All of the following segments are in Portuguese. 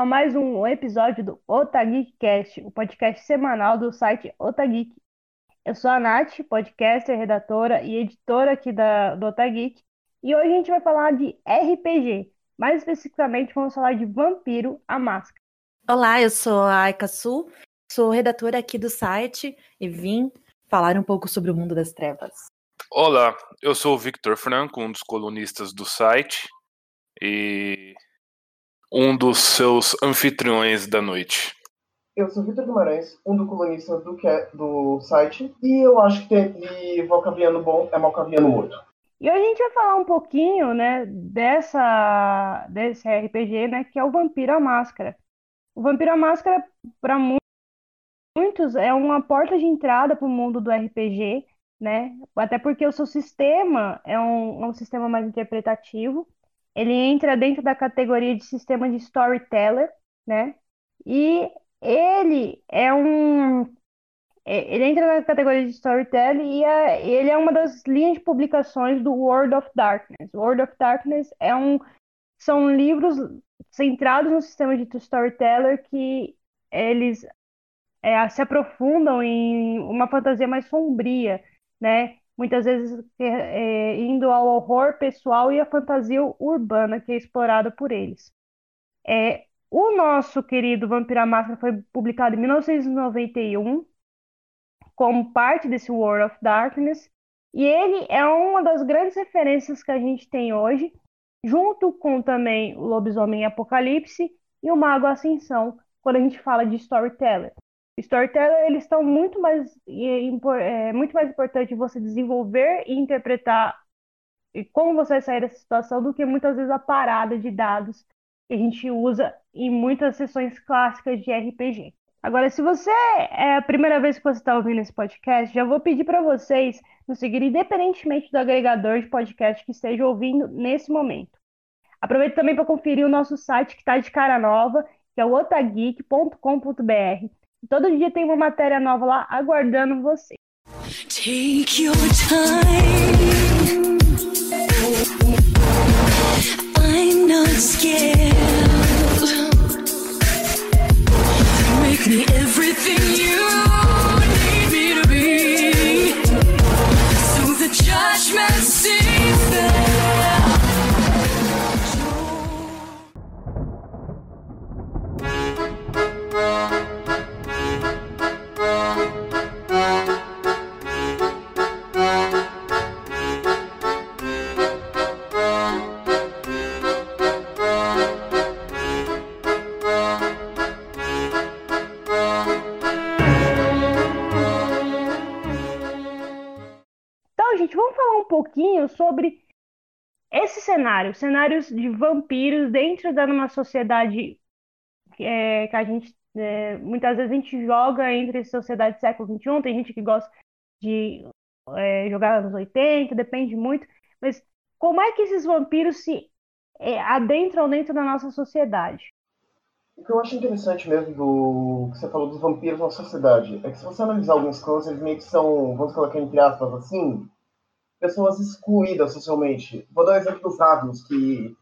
a mais um episódio do Otageekcast, o podcast semanal do site Otageek. Eu sou a Nath, podcaster, redatora e editora aqui da, do Otageek, e hoje a gente vai falar de RPG. Mais especificamente, vamos falar de Vampiro, a Máscara. Olá, eu sou a Aika Su, sou redatora aqui do site e vim falar um pouco sobre o mundo das trevas. Olá, eu sou o Victor Franco, um dos colunistas do site e um dos seus anfitriões da noite. Eu sou Vitor Guimarães, um dos colunistas do, do site, e eu acho que tem, e Valcaviano bom é Malcaviano morto. E hoje a gente vai falar um pouquinho, né, dessa, desse RPG, né, que é o Vampiro à Máscara. O Vampiro à Máscara, para muitos, é uma porta de entrada para o mundo do RPG, né, até porque o seu sistema é um, é um sistema mais interpretativo, ele entra dentro da categoria de sistema de storyteller, né? E ele é um é, ele entra na categoria de storytelling e é, ele é uma das linhas de publicações do World of Darkness. World of Darkness é um, são livros centrados no sistema de storyteller que eles é, se aprofundam em uma fantasia mais sombria, né? Muitas vezes é, é, indo ao horror pessoal e à fantasia urbana que é explorada por eles. É, o nosso querido Vampira Máscara foi publicado em 1991 como parte desse World of Darkness e ele é uma das grandes referências que a gente tem hoje, junto com também o Lobisomem Apocalipse e o Mago Ascensão, quando a gente fala de storyteller. Storyteller, eles estão muito mais, é, muito mais importante você desenvolver e interpretar e como você vai sair dessa situação do que muitas vezes a parada de dados que a gente usa em muitas sessões clássicas de RPG. Agora, se você é a primeira vez que você está ouvindo esse podcast, já vou pedir para vocês nos seguirem independentemente do agregador de podcast que esteja ouvindo nesse momento. Aproveite também para conferir o nosso site que está de cara nova, que é o otageek.com.br Todo dia tem uma matéria nova lá aguardando você. Take your time. I'm not scared. Make me everything you need me to be. So the judgment seems there. Pouquinho sobre esse cenário, cenários de vampiros dentro de uma sociedade é, que a gente é, muitas vezes a gente joga entre sociedade do século XXI, tem gente que gosta de é, jogar nos 80, depende muito, mas como é que esses vampiros se é, adentram dentro da nossa sociedade? O que eu acho interessante mesmo do que você falou dos vampiros na sociedade é que se você analisar alguns clãs, eles meio que são, vamos colocar entre aspas assim, pessoas excluídas socialmente. Vou dar um exemplo dos Ravnos, que,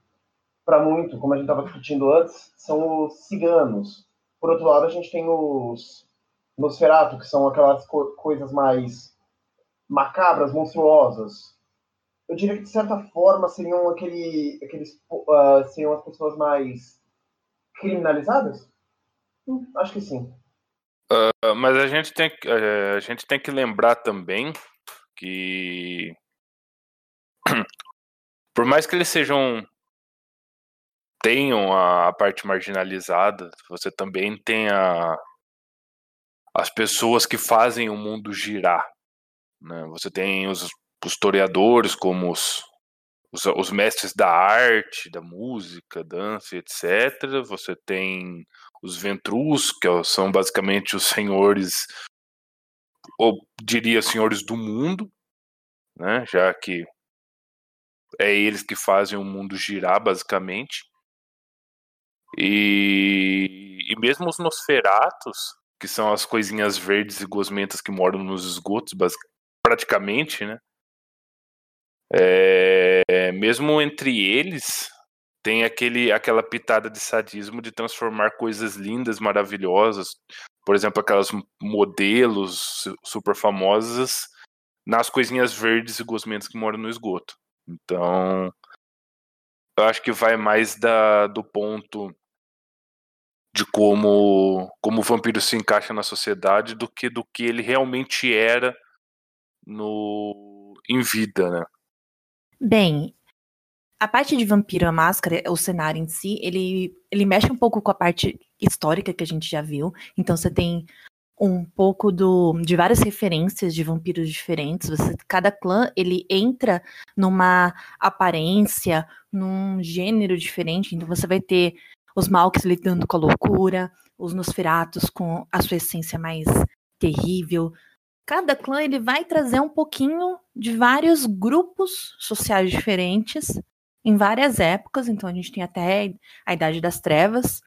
para muito, como a gente estava discutindo antes, são os ciganos. Por outro lado, a gente tem os Nosferatu, que são aquelas co coisas mais macabras, monstruosas. Eu diria que, de certa forma, seriam aquele, aqueles, uh, seriam as pessoas mais criminalizadas? Hum, acho que sim. Uh, mas a gente, tem, uh, a gente tem que lembrar também que por mais que eles sejam tenham a, parte marginalizada, você também tem a, as pessoas que fazem o mundo girar. Né? Você tem os, os historiadores como os, os, os, mestres da arte, da música, dança, etc. Você tem os ventrus, que são basicamente os senhores, ou diria senhores do mundo, né? já que é eles que fazem o mundo girar, basicamente. E, e mesmo os Nosferatos, que são as coisinhas verdes e gosmentas que moram nos esgotos, praticamente, né? É, mesmo entre eles, tem aquele, aquela pitada de sadismo de transformar coisas lindas, maravilhosas, por exemplo, aquelas modelos super famosas, nas coisinhas verdes e gosmentos que moram no esgoto. Então, eu acho que vai mais da, do ponto de como, como o vampiro se encaixa na sociedade do que do que ele realmente era no em vida, né? Bem, a parte de Vampiro a Máscara, o cenário em si, ele, ele mexe um pouco com a parte histórica que a gente já viu. Então você tem um pouco do, de várias referências de vampiros diferentes. Você, cada clã ele entra numa aparência, num gênero diferente. Então você vai ter os Malks lidando com a loucura, os Nosferatos com a sua essência mais terrível. Cada clã ele vai trazer um pouquinho de vários grupos sociais diferentes em várias épocas, então a gente tem até a Idade das Trevas,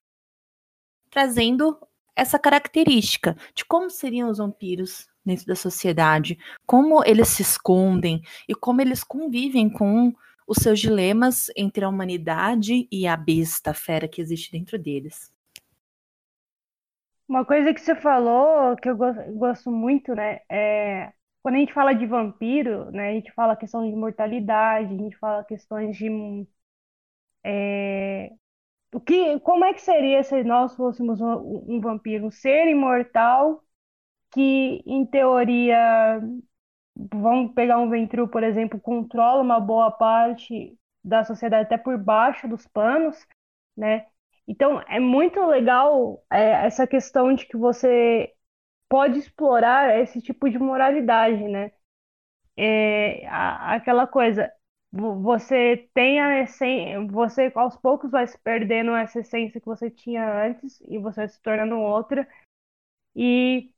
trazendo essa característica de como seriam os vampiros dentro da sociedade, como eles se escondem e como eles convivem com os seus dilemas entre a humanidade e a besta, a fera que existe dentro deles. Uma coisa que você falou que eu gosto muito, né, é quando a gente fala de vampiro, né, a gente fala questão de mortalidade, a gente fala questões de é, o que, como é que seria se nós fôssemos um, um vampiro, um ser imortal que, em teoria, vamos pegar um Ventru, por exemplo, controla uma boa parte da sociedade até por baixo dos panos, né? Então é muito legal é, essa questão de que você pode explorar esse tipo de moralidade, né? É, a, aquela coisa, você tem a essência, você aos poucos vai se perdendo essa essência que você tinha antes e você vai se tornando outra. E,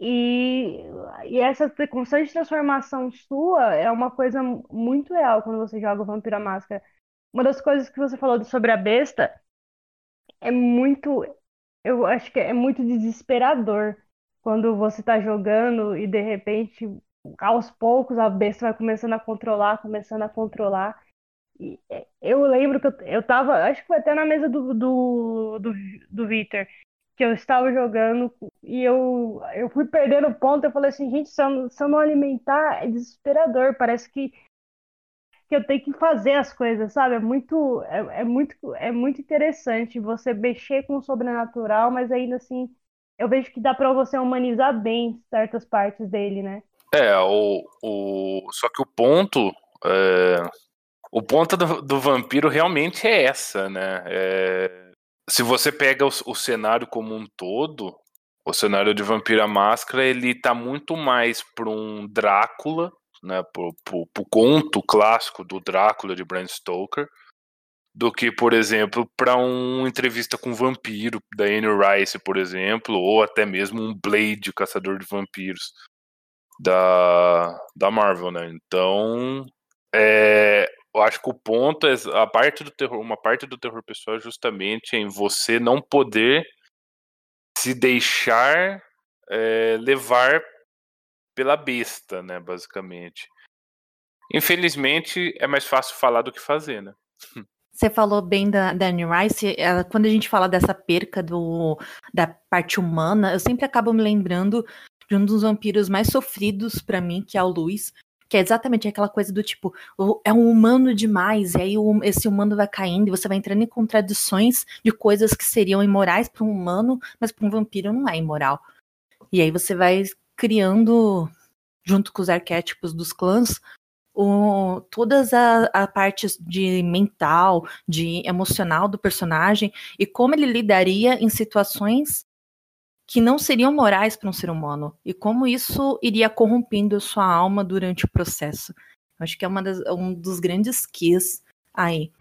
e, e essa constante transformação sua é uma coisa muito real quando você joga o Vampira Máscara. Uma das coisas que você falou sobre a besta é muito eu acho que é muito desesperador quando você está jogando e de repente, aos poucos, a besta vai começando a controlar, começando a controlar. E é, eu lembro que eu, eu tava, acho que foi até na mesa do, do, do, do Victor, que eu estava jogando e eu, eu fui perdendo ponto. Eu falei assim, gente, se eu, se eu não alimentar, é desesperador. Parece que que eu tenho que fazer as coisas, sabe? É muito, é, é, muito, é muito interessante você mexer com o sobrenatural, mas ainda assim eu vejo que dá para você humanizar bem certas partes dele, né? É, o, o só que o ponto é, o ponto do, do, vampiro realmente é essa, né? É, se você pega o, o, cenário como um todo, o cenário de Vampira Máscara ele tá muito mais para um Drácula né, pro, pro, pro conto clássico do Drácula de Bram Stoker, do que, por exemplo, para uma entrevista com um vampiro da Anne Rice, por exemplo, ou até mesmo um Blade, caçador de vampiros da, da Marvel, né? Então, é, eu acho que o ponto é a parte do terror, uma parte do terror pessoal é justamente em você não poder se deixar é, levar pela besta, né, basicamente. Infelizmente, é mais fácil falar do que fazer, né? Você falou bem da, da Anne Rice, ela, quando a gente fala dessa perca do, da parte humana, eu sempre acabo me lembrando de um dos vampiros mais sofridos para mim, que é o Luiz, que é exatamente aquela coisa do tipo, é um humano demais, e aí esse humano vai caindo e você vai entrando em contradições de coisas que seriam imorais para um humano, mas para um vampiro não é imoral. E aí você vai criando, junto com os arquétipos dos clãs, o, todas a, a partes de mental, de emocional do personagem e como ele lidaria em situações que não seriam morais para um ser humano e como isso iria corrompendo sua alma durante o processo. Acho que é das, um dos grandes keys aí.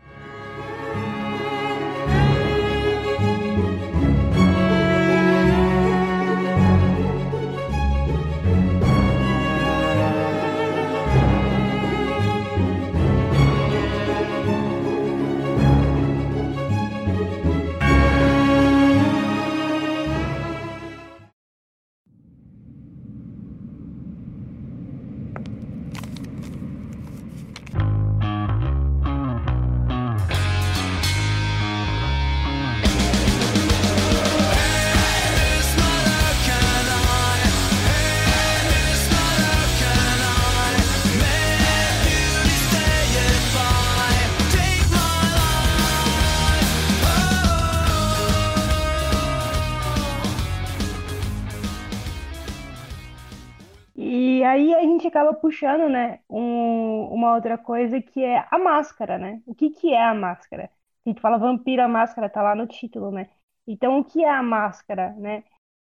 Acaba puxando, né, um, uma outra coisa que é a máscara, né? O que que é a máscara? A gente fala vampiro, a máscara tá lá no título, né? Então, o que é a máscara, né?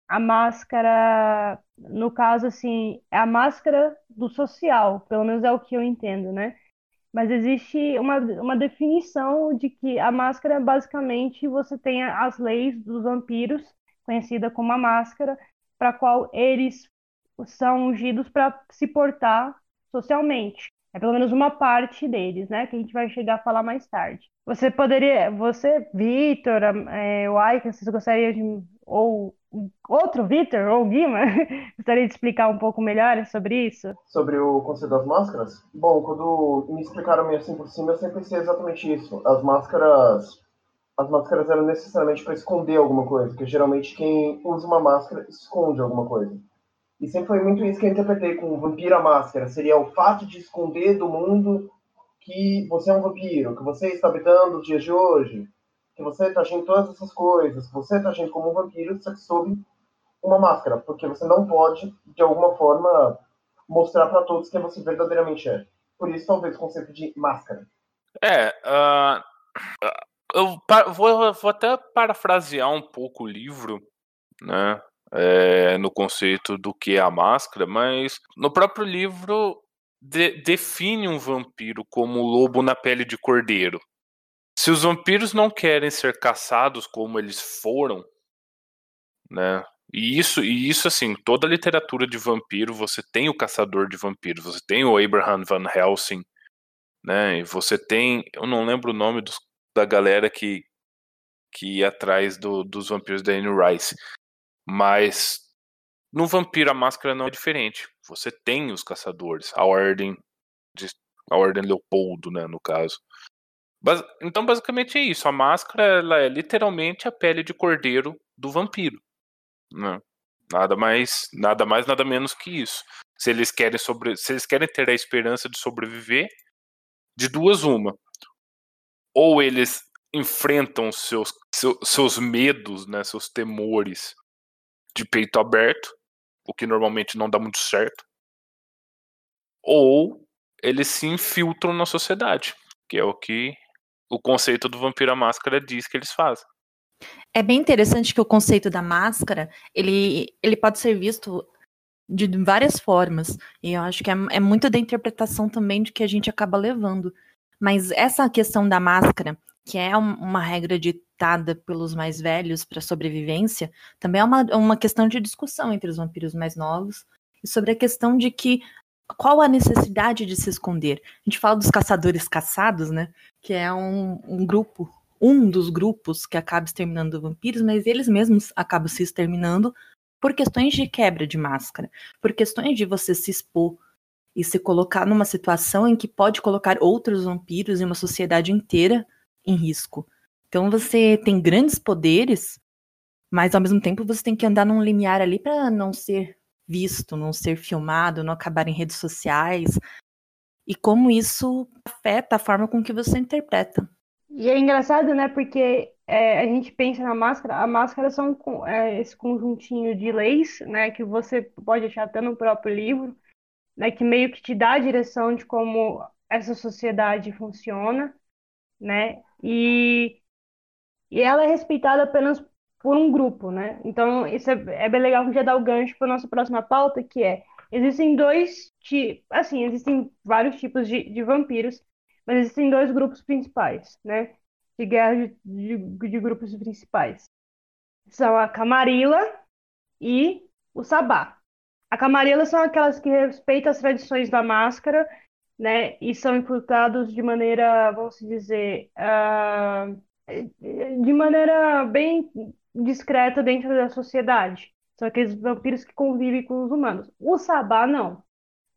A máscara, no caso, assim, é a máscara do social, pelo menos é o que eu entendo, né? Mas existe uma, uma definição de que a máscara, basicamente, você tem as leis dos vampiros, conhecida como a máscara, para qual eles são ungidos para se portar socialmente. É pelo menos uma parte deles, né? Que a gente vai chegar a falar mais tarde. Você poderia, você, Vitor, é, o Aika, vocês gostariam de, ou outro Vitor, ou Guima, gostaria de explicar um pouco melhor sobre isso? Sobre o conceito das máscaras? Bom, quando me explicaram meio assim por cima, eu sempre pensei exatamente isso. As máscaras, as máscaras eram necessariamente para esconder alguma coisa, porque geralmente quem usa uma máscara esconde alguma coisa. E sempre foi muito isso que eu interpretei com Vampiro a Máscara. Seria o fato de esconder do mundo que você é um vampiro, que você está habitando os dias de hoje, que você está agindo todas essas coisas, que você está agindo como um vampiro, só que sob uma máscara, porque você não pode, de alguma forma, mostrar para todos quem você verdadeiramente é. Por isso, talvez, o conceito de máscara. É, uh, eu vou, vou até parafrasear um pouco o livro, né? É, no conceito do que é a máscara, mas no próprio livro de, define um vampiro como o lobo na pele de cordeiro. Se os vampiros não querem ser caçados como eles foram, né? E isso, e isso assim, toda a literatura de vampiro, você tem o caçador de vampiros, você tem o Abraham Van Helsing, né? E você tem, eu não lembro o nome dos, da galera que que ia atrás do, dos vampiros da Anne Rice. Mas no Vampiro a Máscara não é diferente. Você tem os caçadores, a ordem de, a ordem Leopoldo, né, no caso. Bas, então basicamente é isso. A máscara ela é literalmente a pele de cordeiro do vampiro. Né? Nada mais, nada mais, nada menos que isso. Se eles querem sobre, se eles querem ter a esperança de sobreviver, de duas uma. Ou eles enfrentam seus, seus, seus medos, né, seus temores de peito aberto, o que normalmente não dá muito certo, ou eles se infiltram na sociedade, que é o que o conceito do vampiro à máscara diz que eles fazem. É bem interessante que o conceito da máscara, ele, ele pode ser visto de várias formas, e eu acho que é, é muito da interpretação também de que a gente acaba levando. Mas essa questão da máscara, que é uma regra ditada pelos mais velhos para sobrevivência, também é uma, uma questão de discussão entre os vampiros mais novos e sobre a questão de que qual a necessidade de se esconder. A gente fala dos caçadores caçados, né? Que é um, um grupo, um dos grupos que acaba exterminando vampiros, mas eles mesmos acabam se exterminando por questões de quebra de máscara, por questões de você se expor e se colocar numa situação em que pode colocar outros vampiros e uma sociedade inteira em risco. Então você tem grandes poderes, mas ao mesmo tempo você tem que andar num limiar ali para não ser visto, não ser filmado, não acabar em redes sociais. E como isso afeta a forma com que você interpreta. E é engraçado, né? Porque é, a gente pensa na máscara, a máscara são é, esse conjuntinho de leis, né? Que você pode achar até no próprio livro, né? Que meio que te dá a direção de como essa sociedade funciona, né? E, e ela é respeitada apenas por um grupo, né? Então, isso é, é bem legal que já dá o gancho para nossa próxima pauta, que é, existem dois tipos, assim, existem vários tipos de, de vampiros, mas existem dois grupos principais, né? De guerra de, de, de grupos principais. São a Camarilla e o Sabá. A Camarilla são aquelas que respeitam as tradições da máscara né, e são infiltrados de maneira, vamos dizer, uh, de maneira bem discreta dentro da sociedade. São aqueles vampiros que convivem com os humanos. O Sabá, não.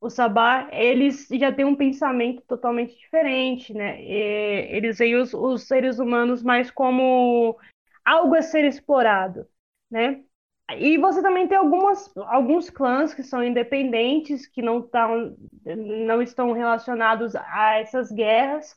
O Sabá, eles já têm um pensamento totalmente diferente, né? E eles veem os, os seres humanos mais como algo a ser explorado, né? E você também tem algumas, alguns clãs que são independentes, que não, tão, não estão relacionados a essas guerras,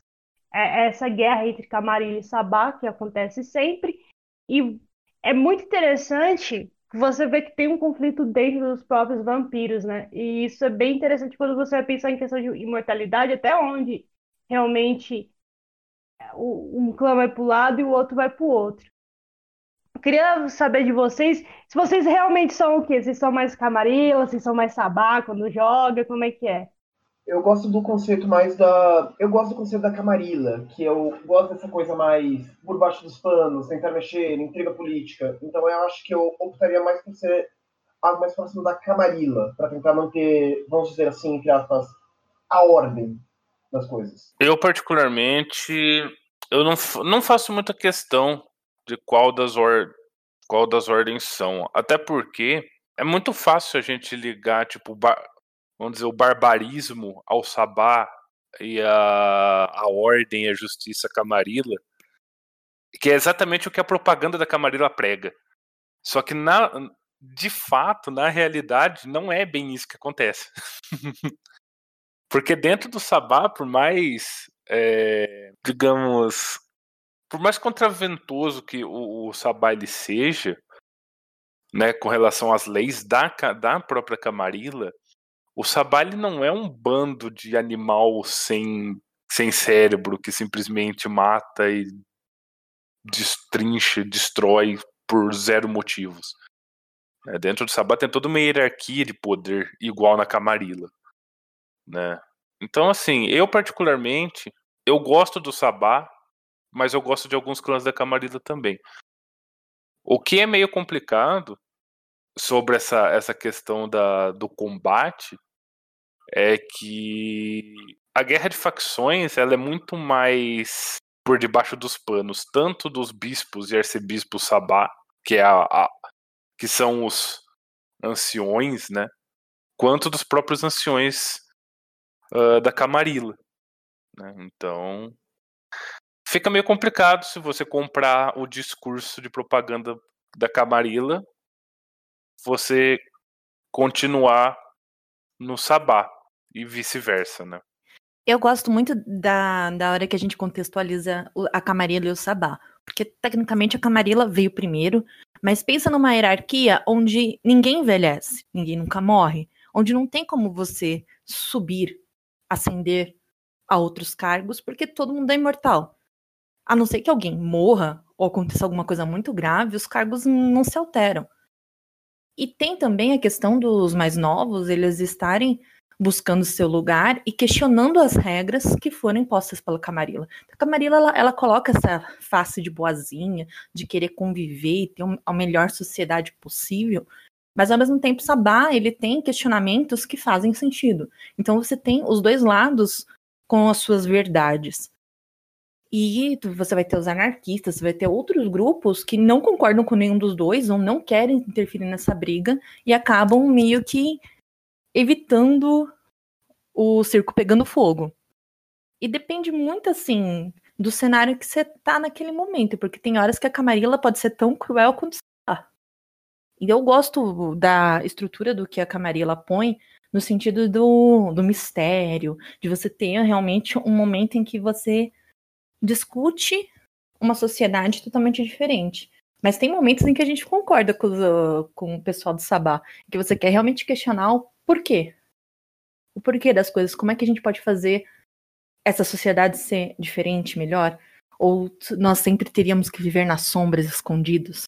a é, essa guerra entre Camarilla e Sabá, que acontece sempre. E é muito interessante você vê que tem um conflito dentro dos próprios vampiros, né? E isso é bem interessante quando você vai pensar em questão de imortalidade, até onde realmente um clã vai para o lado e o outro vai para o outro. Queria saber de vocês, se vocês realmente são o quê? Vocês são mais camarila, vocês são mais sabá quando joga, como é que é? Eu gosto do conceito mais da. Eu gosto do conceito da camarila, que eu gosto dessa coisa mais por baixo dos panos, tentar mexer, intriga política. Então eu acho que eu optaria mais por ser algo mais próximo da camarila, para tentar manter, vamos dizer assim, entre aspas, a ordem das coisas. Eu, particularmente, eu não, não faço muita questão de qual das, or, qual das ordens são. Até porque é muito fácil a gente ligar, tipo, vamos dizer, o barbarismo ao sabá e a, a ordem e a justiça camarila, que é exatamente o que a propaganda da camarila prega. Só que na, de fato, na realidade, não é bem isso que acontece. Porque dentro do sabá, por mais, é, digamos, por mais contraventoso que o, o sabá ele seja, né, com relação às leis da, da própria camarila, o Sabali não é um bando de animal sem, sem cérebro que simplesmente mata e destrincha, destrói por zero motivos. É, dentro do Sabá tem toda uma hierarquia de poder igual na Camarilla. Né? Então, assim, eu particularmente, eu gosto do Sabá, mas eu gosto de alguns clãs da Camarilla também. O que é meio complicado sobre essa, essa questão da, do combate é que a guerra de facções ela é muito mais por debaixo dos panos, tanto dos bispos e arcebispos Sabá, que é a, a que são os anciões, né, quanto dos próprios anciões uh, da Camarilla. Né? Então fica meio complicado se você comprar o discurso de propaganda da Camarilla, você continuar no Sabá e vice-versa, né? Eu gosto muito da, da hora que a gente contextualiza a Camarilla e o Sabá. Porque, tecnicamente, a Camarilla veio primeiro, mas pensa numa hierarquia onde ninguém envelhece, ninguém nunca morre, onde não tem como você subir, ascender a outros cargos, porque todo mundo é imortal. A não ser que alguém morra ou aconteça alguma coisa muito grave, os cargos não se alteram. E tem também a questão dos mais novos, eles estarem buscando seu lugar e questionando as regras que foram impostas pela Camarilla. A Camarilla ela, ela coloca essa face de boazinha, de querer conviver e ter um, a melhor sociedade possível, mas ao mesmo tempo Sabá ele tem questionamentos que fazem sentido. Então você tem os dois lados com as suas verdades. E você vai ter os anarquistas, você vai ter outros grupos que não concordam com nenhum dos dois ou não querem interferir nessa briga e acabam meio que evitando o circo pegando fogo. E depende muito, assim, do cenário que você tá naquele momento, porque tem horas que a Camarilla pode ser tão cruel quanto está. E eu gosto da estrutura do que a Camarilla põe, no sentido do, do mistério, de você ter realmente um momento em que você discute uma sociedade totalmente diferente. Mas tem momentos em que a gente concorda com, os, com o pessoal do Sabá, que você quer realmente questionar o por quê? O porquê das coisas, como é que a gente pode fazer essa sociedade ser diferente, melhor? Ou nós sempre teríamos que viver nas sombras, escondidos?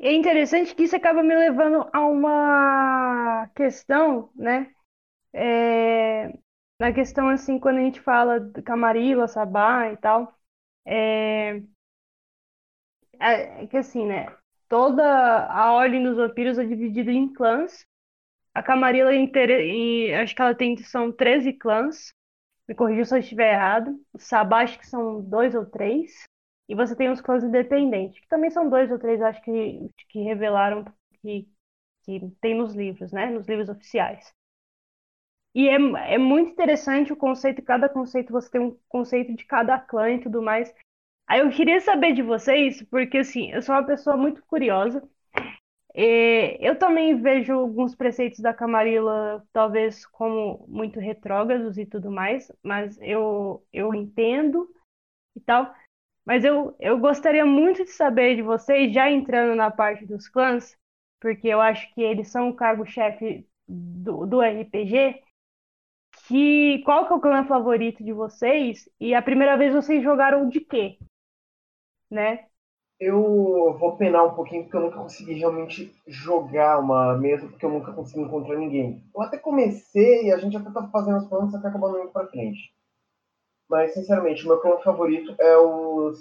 É interessante que isso acaba me levando a uma questão, né? É, na questão, assim, quando a gente fala de Camarilla, Sabá e tal, é, é, é que assim, né? Toda a Ordem dos Vampiros é dividida em clãs. A Camarilla, inteira, em, acho que ela tem, são 13 clãs. Me corrija se eu estiver errado. O Sabá, acho que são dois ou três. E você tem os clãs independentes, que também são dois ou três, acho que, que revelaram que, que tem nos livros, né? Nos livros oficiais. E é, é muito interessante o conceito, cada conceito você tem um conceito de cada clã e tudo mais. Aí eu queria saber de vocês, porque assim, eu sou uma pessoa muito curiosa. Eu também vejo alguns preceitos da Camarilla, talvez como muito retrógrados e tudo mais, mas eu, eu entendo e tal. Mas eu, eu gostaria muito de saber de vocês, já entrando na parte dos clãs, porque eu acho que eles são o cargo-chefe do, do RPG, que qual que é o clã favorito de vocês e a primeira vez vocês jogaram de quê? Né? Eu vou penar um pouquinho porque eu nunca consegui realmente jogar uma mesa porque eu nunca consegui encontrar ninguém. Eu até comecei, a gente até tá fazendo os planos, até acabando indo pra frente. Mas, sinceramente, o meu clã favorito é os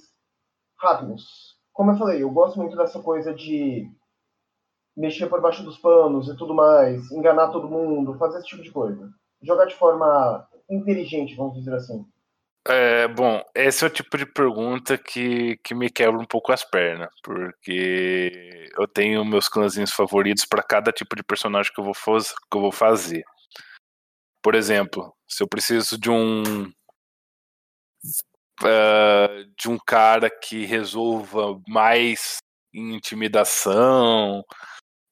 Radmus. Como eu falei, eu gosto muito dessa coisa de mexer por baixo dos panos e tudo mais, enganar todo mundo, fazer esse tipo de coisa jogar de forma inteligente, vamos dizer assim? É, bom, esse é o tipo de pergunta que, que me quebra um pouco as pernas, porque eu tenho meus clãzinhos favoritos para cada tipo de personagem que eu, vou que eu vou fazer. Por exemplo, se eu preciso de um de um cara que resolva mais intimidação,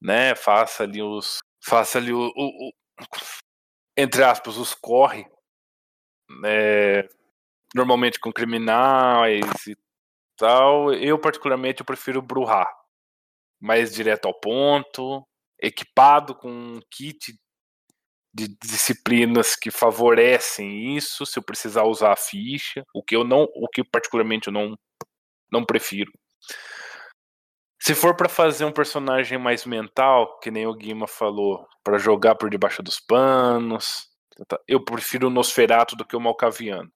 né? Faça ali os faça ali o, o, o entre aspas, os corre, né, normalmente com criminais e tal. Eu, particularmente, eu prefiro Bruhá, mais direto ao ponto, equipado com um kit de disciplinas que favorecem isso, se eu precisar usar a ficha, o que eu não, o que particularmente eu não, não prefiro. Se for para fazer um personagem mais mental, que nem o Guima falou, para jogar por debaixo dos panos, eu prefiro o Nosferato do que o Malcaviano.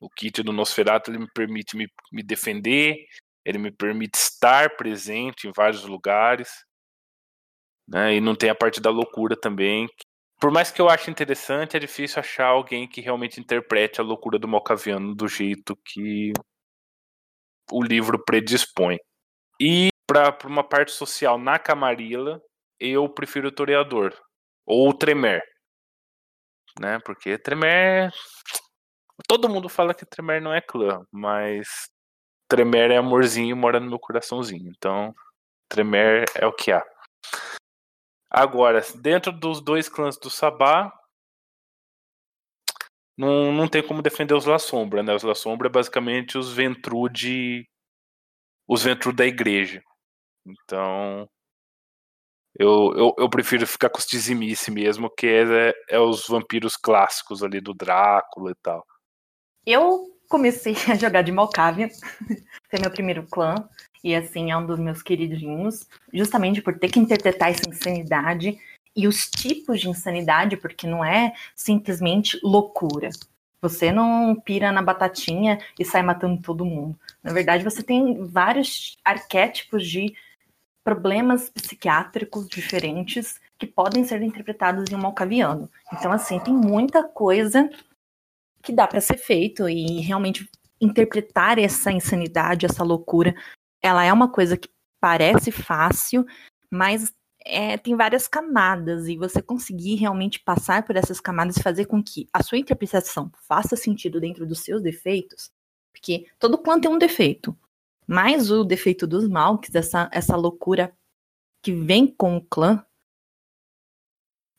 O kit do Nosferato ele me permite me, me defender, ele me permite estar presente em vários lugares, né? E não tem a parte da loucura também. Por mais que eu ache interessante, é difícil achar alguém que realmente interprete a loucura do Malcaviano do jeito que o livro predispõe. E para uma parte social na Camarilla, eu prefiro o Toreador. Ou o Tremer. Né? Porque Tremer. Todo mundo fala que Tremer não é clã, mas Tremer é amorzinho mora no meu coraçãozinho. Então, Tremer é o que há. Agora, dentro dos dois clãs do Sabá, não, não tem como defender os La Sombra, né? Os La Sombra é basicamente os Ventrude. Os Ventrude da igreja. Então, eu, eu, eu, prefiro ficar com os Tizimice mesmo, que é, é os vampiros clássicos ali do Drácula e tal. Eu comecei a jogar de Malkavian, foi meu primeiro clã, e assim, é um dos meus queridinhos, justamente por ter que interpretar essa insanidade e os tipos de insanidade, porque não é simplesmente loucura. Você não pira na batatinha e sai matando todo mundo. Na verdade, você tem vários arquétipos de problemas psiquiátricos diferentes que podem ser interpretados em um malcaviano. Então, assim, tem muita coisa que dá para ser feito e realmente interpretar essa insanidade, essa loucura, ela é uma coisa que parece fácil, mas é, tem várias camadas e você conseguir realmente passar por essas camadas e fazer com que a sua interpretação faça sentido dentro dos seus defeitos, porque todo clã tem um defeito. Mas o defeito dos Malks, essa, essa loucura que vem com o clã,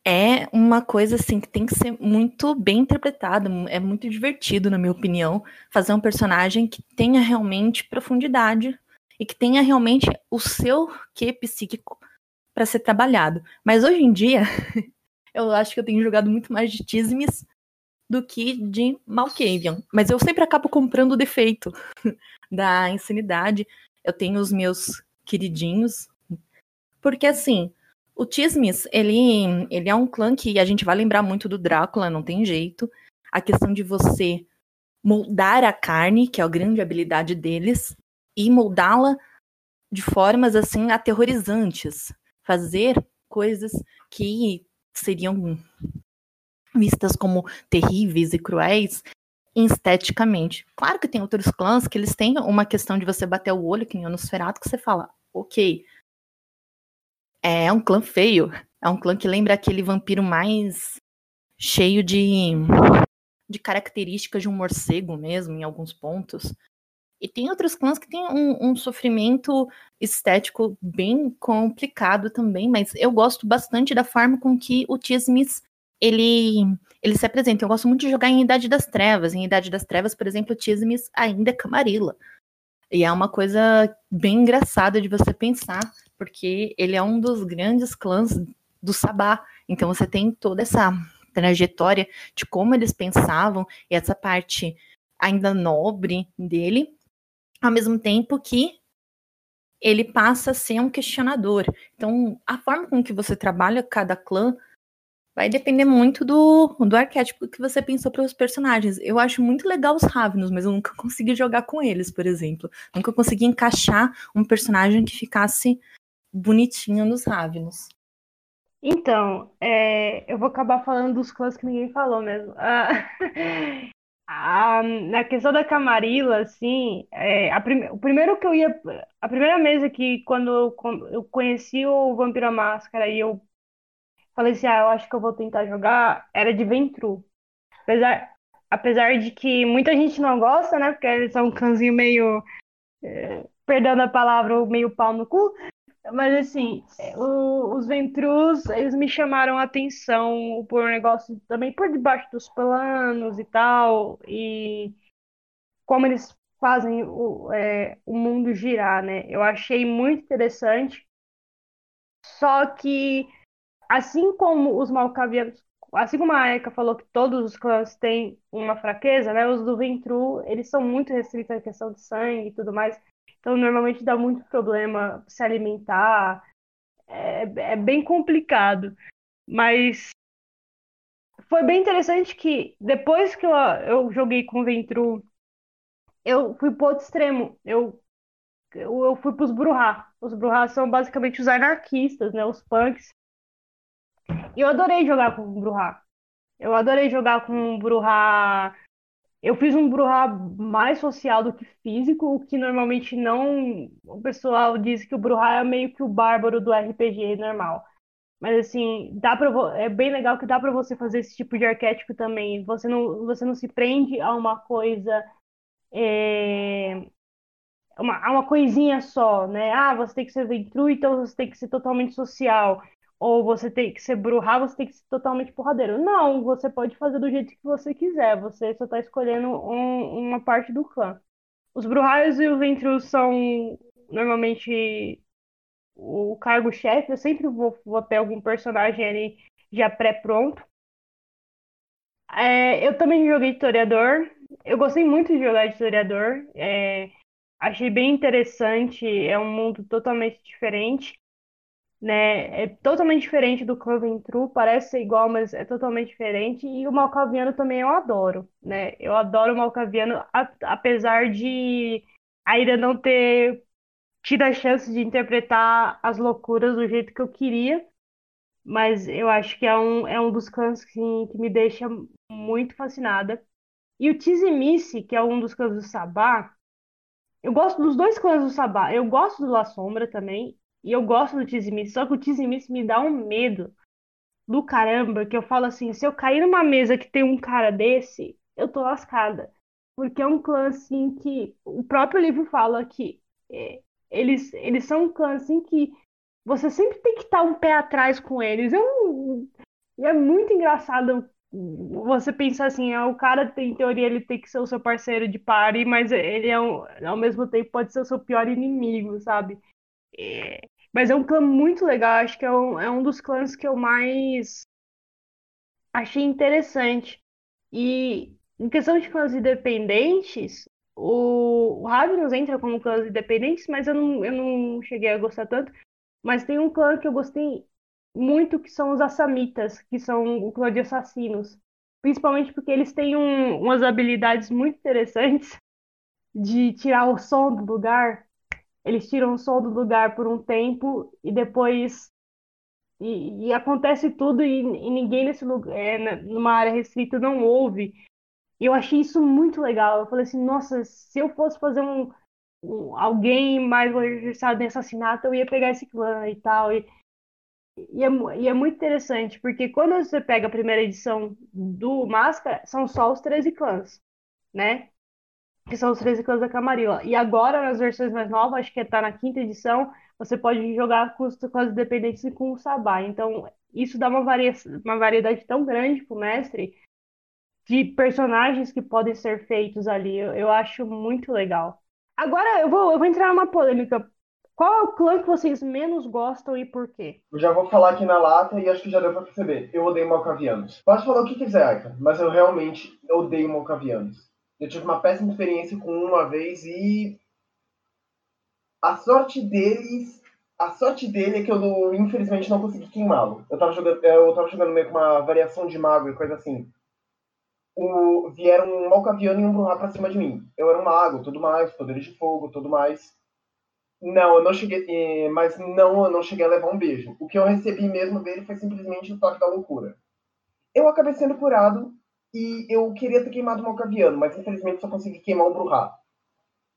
é uma coisa assim que tem que ser muito bem interpretada, é muito divertido, na minha opinião, fazer um personagem que tenha realmente profundidade e que tenha realmente o seu que psíquico para ser trabalhado. Mas hoje em dia, eu acho que eu tenho jogado muito mais de Tismes do que de Malkavian. Mas eu sempre acabo comprando o defeito da insanidade. Eu tenho os meus queridinhos, Porque assim, o Tismis, ele, ele é um clã que a gente vai lembrar muito do Drácula, não tem jeito. A questão de você moldar a carne, que é a grande habilidade deles, e moldá-la de formas assim aterrorizantes, fazer coisas que seriam vistas como terríveis e cruéis esteticamente. Claro que tem outros clãs que eles têm uma questão de você bater o olho, que nem o Nosferatu, que você fala, ok, é um clã feio, é um clã que lembra aquele vampiro mais cheio de, de características de um morcego mesmo, em alguns pontos. E tem outros clãs que têm um, um, sofrimento estético bem complicado também, mas eu gosto bastante da forma com que o Tismis ele, ele se apresenta. Eu gosto muito de jogar em Idade das Trevas. Em Idade das Trevas, por exemplo, o Tismis ainda é Camarilla. E é uma coisa bem engraçada de você pensar, porque ele é um dos grandes clãs do Sabá. Então você tem toda essa trajetória de como eles pensavam e essa parte ainda nobre dele, ao mesmo tempo que ele passa a ser um questionador. Então, a forma com que você trabalha cada clã vai depender muito do, do arquétipo que você pensou para os personagens. Eu acho muito legal os Ravnos, mas eu nunca consegui jogar com eles, por exemplo. Nunca consegui encaixar um personagem que ficasse bonitinho nos Ravnos. Então, é, eu vou acabar falando dos clãs que ninguém falou mesmo. Ah, na questão da Camarilla, assim, é, prime... o primeiro que eu ia. A primeira mesa que quando eu, eu conheci o Vampiro Máscara e eu falei assim, ah, eu acho que eu vou tentar jogar, era de Ventru. Apesar, apesar de que muita gente não gosta, né? Porque eles são um cãozinho meio. É, perdendo a palavra, meio pau no cu. Mas assim, o, os Ventrus, eles me chamaram a atenção por um negócio também por debaixo dos planos e tal, e como eles fazem o, é, o mundo girar, né? Eu achei muito interessante. Só que, assim como os Malkavianos, assim como a Eka falou que todos os clãs têm uma fraqueza, né? Os do Ventru, eles são muito restritos à questão de sangue e tudo mais. Então, normalmente dá muito problema se alimentar. É, é bem complicado. Mas foi bem interessante que depois que eu, eu joguei com o Ventru, eu fui pro outro extremo. Eu, eu, eu fui pros Bruhá. Os Bruhá são basicamente os anarquistas, né? Os punks. E eu adorei jogar com o Bruhá. Eu adorei jogar com o Bruhá eu fiz um Bruhá mais social do que físico, o que normalmente não. O pessoal diz que o Bruhá é meio que o bárbaro do RPG normal. Mas assim, dá para é bem legal que dá para você fazer esse tipo de arquétipo também. Você não, você não se prende a uma coisa é, uma, a uma coisinha só, né? Ah, você tem que ser ventru, então você tem que ser totalmente social ou você tem que ser bruxa, você tem que ser totalmente porradeiro. Não, você pode fazer do jeito que você quiser, você só está escolhendo um, uma parte do clã. Os Bruhais e os Ventrus são normalmente o cargo-chefe, eu sempre vou, vou ter algum personagem ali já pré-pronto. É, eu também joguei historiador, eu gostei muito de jogar de historiador, é, achei bem interessante, é um mundo totalmente diferente né? É totalmente diferente do clã Ventru, parece ser igual, mas é totalmente diferente. E o Malcaviano também eu adoro, né? Eu adoro o Malcaviano, apesar de ainda não ter tido a chance de interpretar as loucuras do jeito que eu queria. Mas eu acho que é um, é um dos clãs que, que me deixa muito fascinada. E o Tizimice, que é um dos clãs do Sabá, eu gosto dos dois clãs do Sabá. Eu gosto do La Sombra também. E eu gosto do Tizimice, só que o Tizimice me dá um medo do caramba, que eu falo assim, se eu cair numa mesa que tem um cara desse, eu tô lascada. Porque é um clã, assim, que o próprio livro fala que é, eles, eles são um clã, assim, que você sempre tem que estar um pé atrás com eles. Eu, é muito engraçado você pensar assim, é, o cara, em teoria, ele tem que ser o seu parceiro de pare, mas ele é um, ao mesmo tempo pode ser o seu pior inimigo, sabe? É, mas é um clã muito legal, acho que é um, é um dos clãs que eu mais achei interessante. E em questão de clãs independentes, o, o Ravenous entra como clãs independentes, mas eu não, eu não cheguei a gostar tanto. Mas tem um clã que eu gostei muito, que são os Assamitas, que são o clã de assassinos. Principalmente porque eles têm um, umas habilidades muito interessantes de tirar o som do lugar. Eles tiram o som do lugar por um tempo e depois. E, e acontece tudo e, e, ninguém nesse lugar, é, numa área restrita, não ouve. Eu achei isso muito legal. Eu falei assim, nossa, se eu fosse fazer um, um alguém mais interessado em assassinato, eu ia pegar esse clã e tal. E, e é, e é, muito interessante, porque quando você pega a primeira edição do Máscara, são só os 13 clãs, né? Que são os 13 clãs da Camarilla. E agora, nas versões mais novas, acho que está na quinta edição, você pode jogar com os clãs independentes e com o Sabá. Então, isso dá uma, varia uma variedade tão grande pro mestre de personagens que podem ser feitos ali. Eu, eu acho muito legal. Agora eu vou, eu vou entrar numa polêmica. Qual é o clã que vocês menos gostam e por quê? Eu já vou falar aqui na lata e acho que já deu pra perceber. Eu odeio Malcavianos. Pode falar o que quiser, Aika, mas eu realmente odeio Malcavianos. Eu tive uma péssima experiência com um uma vez e. A sorte deles. A sorte dele é que eu, infelizmente, não consegui queimá-lo. Eu tava jogando, eu tava jogando meio com uma variação de mago e coisa assim o, vieram um Malcaviano e um Bruhá pra cima de mim. Eu era um mago, tudo mais, poderes de fogo, tudo mais. Não, eu não cheguei, mas não, eu não cheguei a levar um beijo. O que eu recebi mesmo dele foi simplesmente o toque da loucura. Eu acabei sendo curado e eu queria ter queimado o Malcaviano, mas infelizmente só consegui queimar o Bruhá.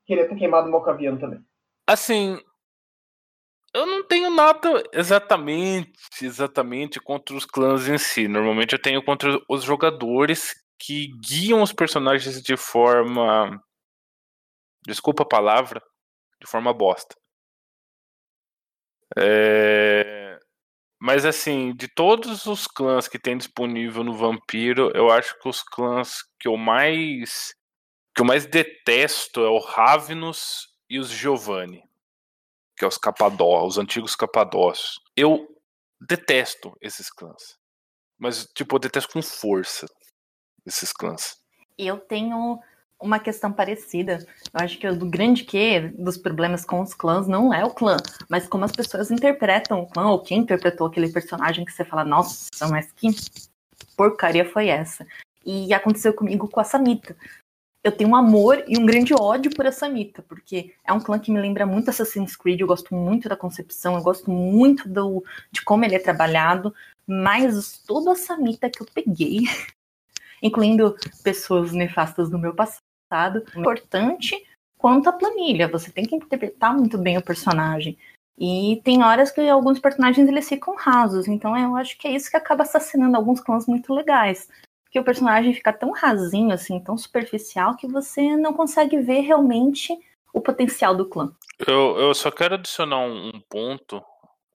Queria ter queimado o Malcaviano também. Assim, eu não tenho nada exatamente, exatamente contra os clãs em si. Normalmente eu tenho contra os jogadores que guiam os personagens de forma. Desculpa a palavra, de forma bosta. É... Mas assim, de todos os clãs que tem disponível no Vampiro, eu acho que os clãs que eu mais que eu mais detesto é o Ravenus e os Giovanni, que é os Capadó, os antigos Capadócios. Eu detesto esses clãs. Mas tipo, eu detesto com força esses clãs. Eu tenho uma questão parecida. Eu acho que o grande que dos problemas com os clãs não é o clã, mas como as pessoas interpretam o clã, ou quem interpretou aquele personagem que você fala, nossa, mas que porcaria foi essa? E aconteceu comigo com a Samita. Eu tenho um amor e um grande ódio por a Samita, porque é um clã que me lembra muito Assassin's Creed, eu gosto muito da concepção, eu gosto muito do, de como ele é trabalhado, mas toda a Samita que eu peguei incluindo pessoas nefastas do meu passado, importante quanto a planilha. Você tem que interpretar muito bem o personagem. E tem horas que alguns personagens eles ficam rasos, então eu acho que é isso que acaba assassinando alguns clãs muito legais. Que o personagem fica tão rasinho, assim, tão superficial, que você não consegue ver realmente o potencial do clã. Eu, eu só quero adicionar um, ponto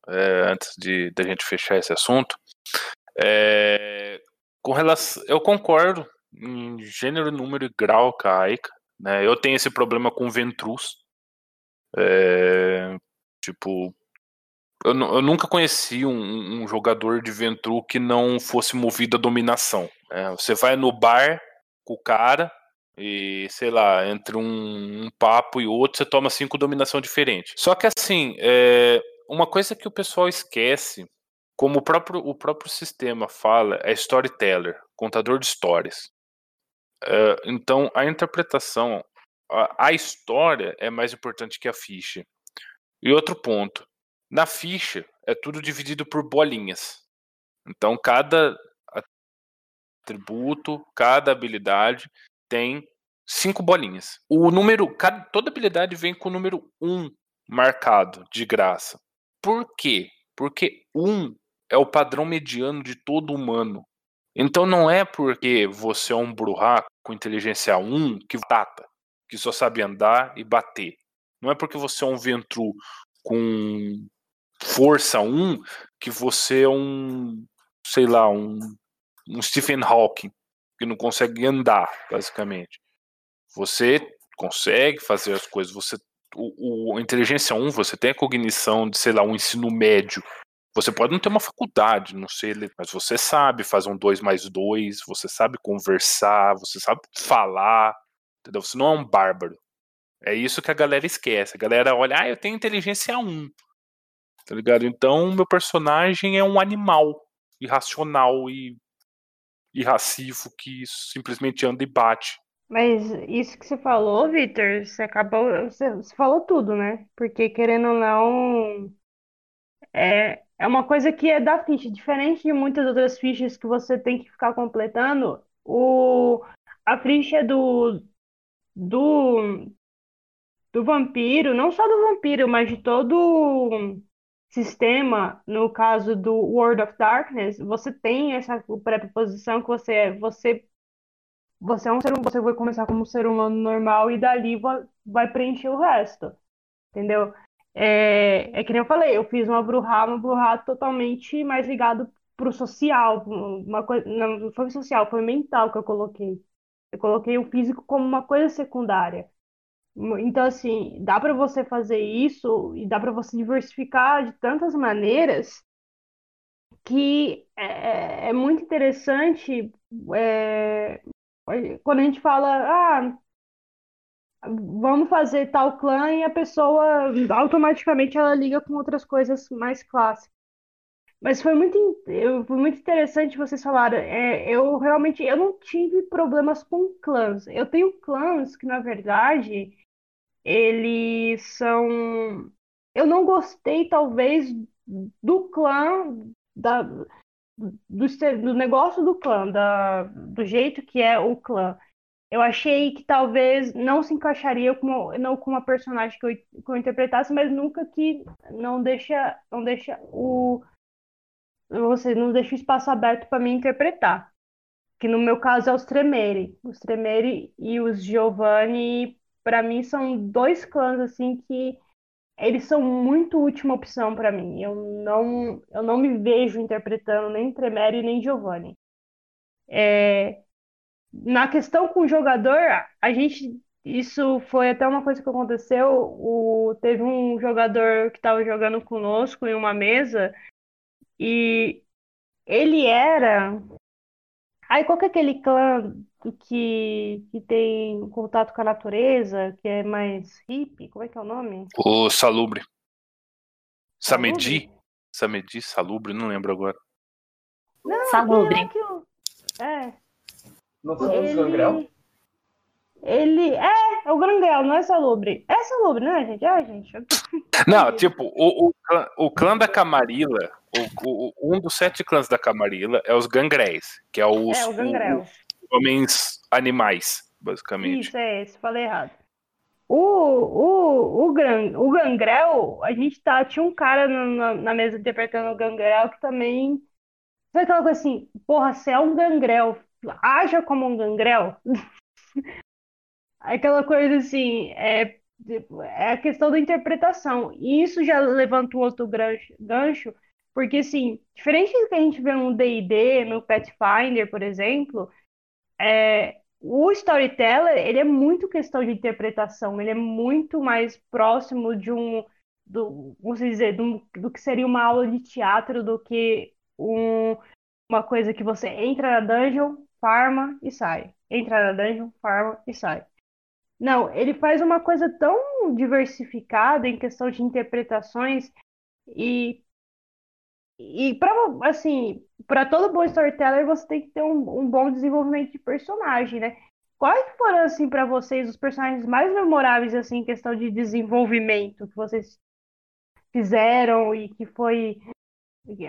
é, antes de da gente fechar esse assunto. É, com relação, eu concordo em gênero, número e grau com a Aika. Né? Eu tenho esse problema com Ventrus. É, tipo, eu, eu, nunca conheci um, um, jogador de Ventru que não fosse movido à dominação. Né? Você vai no bar com o cara e, sei lá, entre um, um papo e outro, você toma cinco dominação diferentes. Só que assim, é, uma coisa que o pessoal esquece como o próprio, o próprio sistema fala, é storyteller, contador de histórias. Então, a interpretação, a, a, história é mais importante que a ficha. E outro ponto, na ficha é tudo dividido por bolinhas. Então, cada atributo, cada habilidade tem cinco bolinhas. O número, cada, toda habilidade vem com o número um marcado de graça. Por quê? Porque um é o padrão mediano de todo humano. Então não é porque você é um Bruhá com inteligência 1 que tata, que só sabe andar e bater. Não é porque você é um Ventru com força 1 que você é um, sei lá, um, um Stephen Hawking, que não consegue andar, basicamente. Você consegue fazer as coisas, você o, o inteligência 1, você tem a cognição de, sei lá, um ensino médio você pode não ter uma faculdade, não sei, mas você sabe fazer um 2 mais 2, você sabe conversar, você sabe falar, entendeu? Você não é um bárbaro. É isso que a galera esquece. A galera olha, ah, eu tenho inteligência 1. Tá ligado? Então, meu personagem é um animal irracional e irracivo que simplesmente anda e bate. Mas isso que você falou, Victor, você acabou, você, você falou tudo, né? Porque querendo ou não, é, é uma coisa que é da ficha, diferente de muitas outras fichas que você tem que ficar completando. O, a ficha do, do, do vampiro, não só do vampiro, mas de todo sistema, no caso do World of Darkness, você tem essa pré-posição que você é, você você é um ser humano, você vai começar como um ser humano normal e dali vai preencher o resto. Entendeu? É, é que nem eu falei, eu fiz uma Bruhá, uma Bruhá totalmente mais ligado pro social, uma coisa, não foi social, foi mental que eu coloquei. Eu coloquei o físico como uma coisa secundária. Então, assim, dá para você fazer isso e dá para você diversificar de tantas maneiras que é, é muito interessante é, quando a gente fala, ah, vamos fazer tal clã e a pessoa automaticamente ela liga com outras coisas mais clássicas. Mas foi muito, foi muito interessante vocês falaram. É, eu realmente eu não tive problemas com clãs. Eu tenho clãs que, na verdade, eles são. Eu não gostei, talvez, do clã, da, do, do negócio do clã, da, do jeito que é o clã. Eu achei que talvez não se encaixaria com, não com uma personagem que eu, que eu interpretasse, mas nunca que não deixa, não deixa o você não deixa o espaço aberto para mim interpretar. Que no meu caso é os Tremere. Os Tremere e os Giovanni para mim são dois clãs assim que eles são muito última opção para mim. Eu não, eu não me vejo interpretando nem Tremere nem Giovanni. É, na questão com o jogador, a gente isso foi até uma coisa que aconteceu. O, teve um jogador que estava jogando conosco em uma mesa e ele era. Aí qual que é aquele clã que, que tem contato com a natureza, que é mais hippie, como é que é o nome? O Salubre. Samedi? Samedi, Salubre, não lembro agora. Não, Salubre. É, eu... é. Não são ele... os Gangrel? Ele é, é o Granguel, não é Salubre. É Salubre, né, gente? É, gente. Não, tipo, o, o, o clã da Camarilla, o, o, um dos sete clãs da Camarilla é os Gangréis, que é os, é, o Gangrel homens animais, basicamente. Isso, é esse, falei errado. O, o, o, Gran, o Gangrel, a gente tá, tinha um cara na, na mesa interpretando o Gangrel que também. Foi aquela coisa assim, porra, você é um Gangrel, haja como um Gangrel. aquela coisa assim, é, é a questão da interpretação. E isso já levanta um outro gancho, porque assim, diferente do que a gente vê no D&D, no Pathfinder, por exemplo, é, o storyteller, ele é muito questão de interpretação, ele é muito mais próximo de um, do, vamos dizer, do, do que seria uma aula de teatro do que um, uma coisa que você entra na dungeon, farma e sai. Entra na dungeon, farma e sai. Não, ele faz uma coisa tão diversificada em questão de interpretações e e para assim, para todo bom storyteller você tem que ter um, um bom desenvolvimento de personagem, né? Quais foram assim para vocês os personagens mais memoráveis assim em questão de desenvolvimento que vocês fizeram e que foi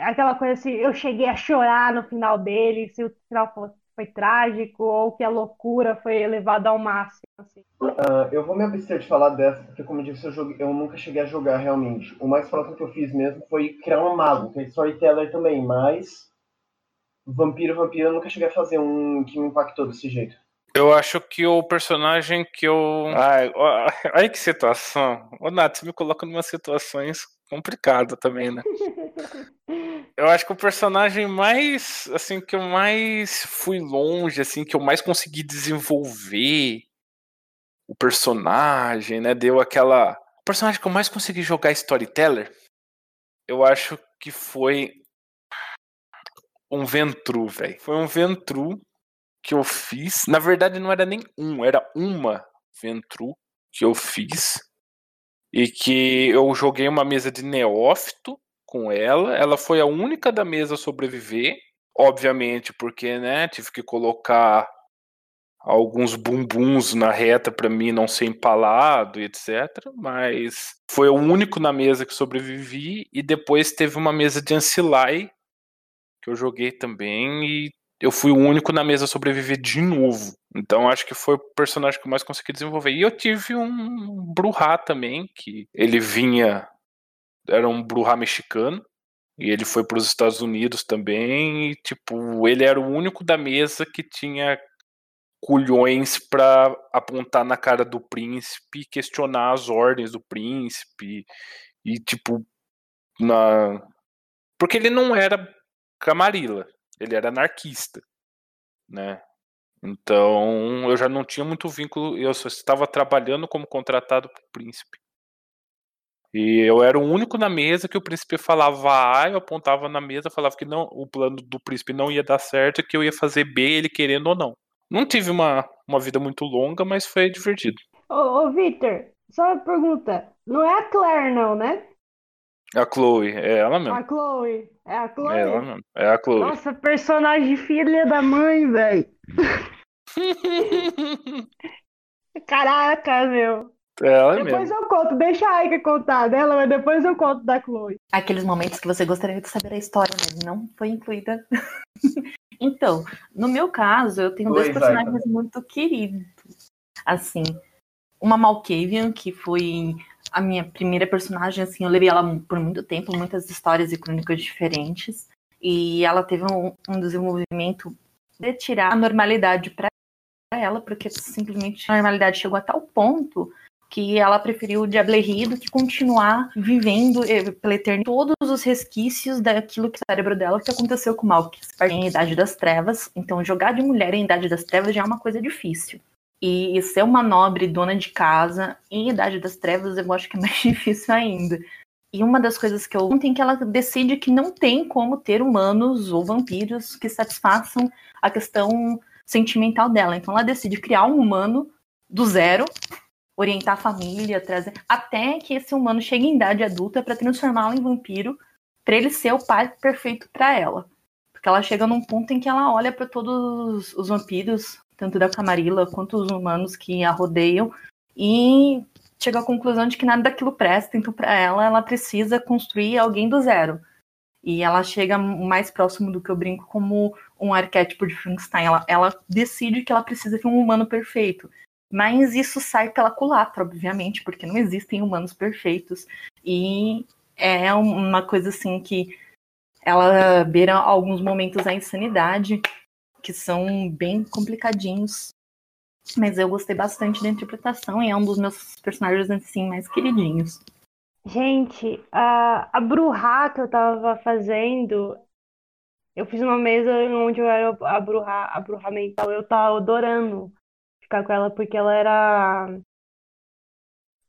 aquela coisa assim, eu cheguei a chorar no final dele, se o final foi, foi trágico ou que a loucura foi elevada ao máximo. Assim. Uh, eu vou me abster de falar dessa, porque como eu disse, eu, joguei, eu, nunca cheguei a jogar realmente. O mais próximo que eu fiz mesmo foi criar um mago, que é storyteller também, mas vampiro, vampiro, eu nunca cheguei a fazer um que me impactou desse jeito. Eu acho que o personagem que eu. Ai, ai que situação. Ô, Nath, você me coloca numa situações complicadas também, né? eu acho que o personagem mais, assim, que eu mais fui longe, assim, que eu mais consegui desenvolver o personagem, né? Deu aquela. O personagem que eu mais consegui jogar Storyteller, eu acho que foi um Ventru, velho. Foi um Ventru que eu fiz. Na verdade, não era nem um, era uma Ventru que eu fiz. E que eu joguei uma mesa de neófito com ela. Ela foi a única da mesa a sobreviver. Obviamente, porque, né, tive que colocar alguns bumbuns na reta para mim não ser empalado e etc. Mas foi o único na mesa que sobrevivi. E depois teve uma mesa de Ancilai que eu joguei também. E eu fui o único na mesa a sobreviver de novo. Então acho que foi o personagem que eu mais consegui desenvolver. E eu tive um Bruhá também, que ele vinha. Era um Bruhá mexicano. E ele foi para os Estados Unidos também. E, tipo, ele era o único da mesa que tinha culhões para apontar na cara do príncipe questionar as ordens do príncipe. E, tipo, na. Porque ele não era camarila, ele era anarquista, né? Então eu já não tinha muito vínculo, eu só estava trabalhando como contratado para o príncipe. E eu era o único na mesa que o príncipe falava A, eu apontava na mesa, falava que não, o plano do príncipe não ia dar certo, que eu ia fazer B, ele querendo ou não. Não tive uma, uma vida muito longa, mas foi divertido. Ô, ô Victor, só uma pergunta. Não é a Claire, não, né? A Chloe, é ela mesmo. A Chloe. É a Chloe? É ela mesmo. É a Chloe. Nossa, personagem filha da mãe, velho. Caraca, meu. É ela Depois mesmo. eu conto, deixa a Aika contar dela, mas depois eu conto da Chloe. Aqueles momentos que você gostaria de saber a história, mas não foi incluída. então, no meu caso, eu tenho dois Oi, personagens muito queridos. Assim, uma Malkavian, que foi a minha primeira personagem, assim, eu levei ela por muito tempo, muitas histórias e crônicas diferentes. E ela teve um, um desenvolvimento de tirar a normalidade para ela, porque simplesmente a normalidade chegou a tal ponto que ela preferiu o Diablerie do que continuar vivendo eh, pela eternidade todos os resquícios daquilo que o cérebro dela que aconteceu com Malkis em Idade das Trevas. Então, jogar de mulher em Idade das Trevas já é uma coisa difícil. E ser uma nobre dona de casa em Idade das Trevas eu acho que é mais difícil ainda. E uma das coisas que eu tem que ela decide que não tem como ter humanos ou vampiros que satisfaçam a questão sentimental dela. Então ela decide criar um humano do zero, orientar a família, trazer até que esse humano chegue em idade adulta para transformá-lo em vampiro, para ele ser o pai perfeito para ela. Porque ela chega num ponto em que ela olha para todos os vampiros, tanto da Camarilla quanto os humanos que a rodeiam, e chega à conclusão de que nada daquilo presta, então para ela ela precisa construir alguém do zero. E ela chega mais próximo do que eu brinco como um arquétipo de Frankenstein. Ela, ela decide que ela precisa de um humano perfeito. Mas isso sai pela culatra, obviamente, porque não existem humanos perfeitos. E é uma coisa assim que ela beira alguns momentos a insanidade, que são bem complicadinhos. Mas eu gostei bastante da interpretação e é um dos meus personagens assim mais queridinhos. Gente, a, a Bruhá que eu tava fazendo, eu fiz uma mesa onde eu era a Bruhá, a Bruhá mental, eu tava adorando ficar com ela porque ela era.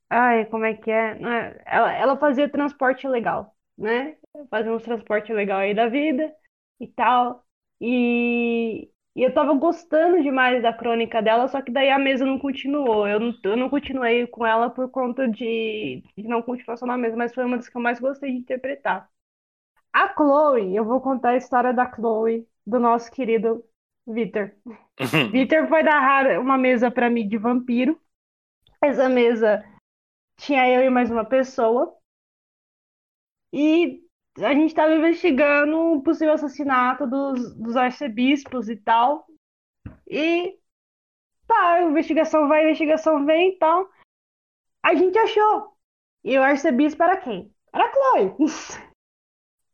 Ai, como é que é? É- Ela, ela fazia transporte legal, né? Fazia uns transporte legal aí da vida e tal. E, e eu tava gostando demais da crônica dela, só que daí a mesa não continuou. Eu não, eu não continuei com ela por conta de, de não continuar só na mesa, mas foi uma das que eu mais gostei de interpretar. A Chloe, eu vou contar a história da Chloe, do nosso querido Vitor. Vitor foi narrar uma mesa pra mim de vampiro. Essa mesa tinha eu e mais uma pessoa. E a gente estava investigando o possível assassinato dos, dos arcebispos e tal. E tá, investigação vai, investigação vem e tal. A gente achou. E o arcebispo era quem? Era a Chloe.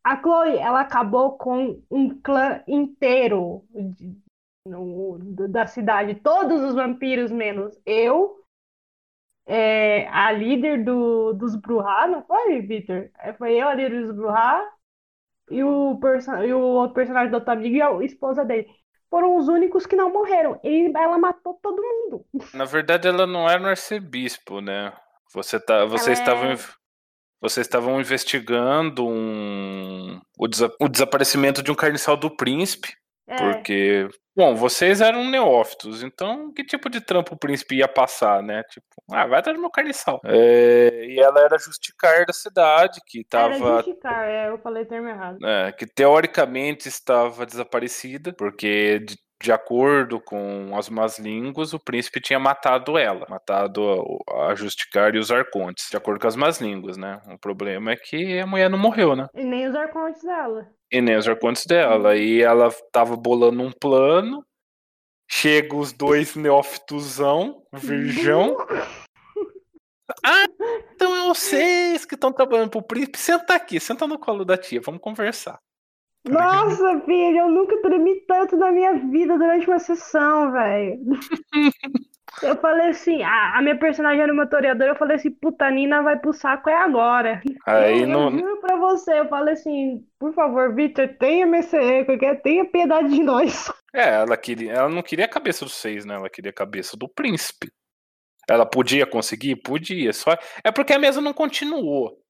A Chloe, ela acabou com um clã inteiro de- no- da cidade. Todos os vampiros, menos eu. É, a líder do, dos Bruhá, não foi, Victor? É, Foi eu, a líder dos Bruhá, e o, e o outro personagem do outro amigo e a esposa dele. Foram os únicos que não morreram. E ela matou todo mundo. Na verdade, ela não era um arcebispo, né? Você tá, vocês Ela é- estavam inv- vocês estavam investigando um, o, desa- o desaparecimento de um carniçal do príncipe. É. Porque, bom, vocês eram neófitos, então que tipo de trampo o príncipe ia passar, né? Tipo, ah, vai atrás do meu carniçal. É, e ela era justicar da cidade, que Era tava. justicar, é, eu falei o termo errado. é, que teoricamente estava desaparecida, porque de, de acordo com as más línguas, o príncipe tinha matado ela, matado a, a Justicar e os arcontes, de acordo com as más línguas, né? O problema é que a mulher não morreu, né? E nem os arcontes dela. E nem os arcontes dela. E ela tava bolando um plano. Chega os dois neófitosão, virgão. Ah, então é vocês que estão trabalhando pro príncipe. Senta aqui, senta no colo da tia, vamos conversar. Nossa, filho, eu nunca tremi tanto na minha vida durante uma sessão, velho. Eu falei assim, a, a minha personagem era uma toreadora, eu falei assim, puta, a Nina vai pro saco é agora. Aí eu, no, eu juro pra você, eu falei assim, por favor, Victor, tenha mercê, tenha piedade de nós. É, ela queria, ela não queria a cabeça dos seis, né? Ela queria a cabeça do príncipe. Ela podia conseguir? Podia. Só é porque a mesa não continuou.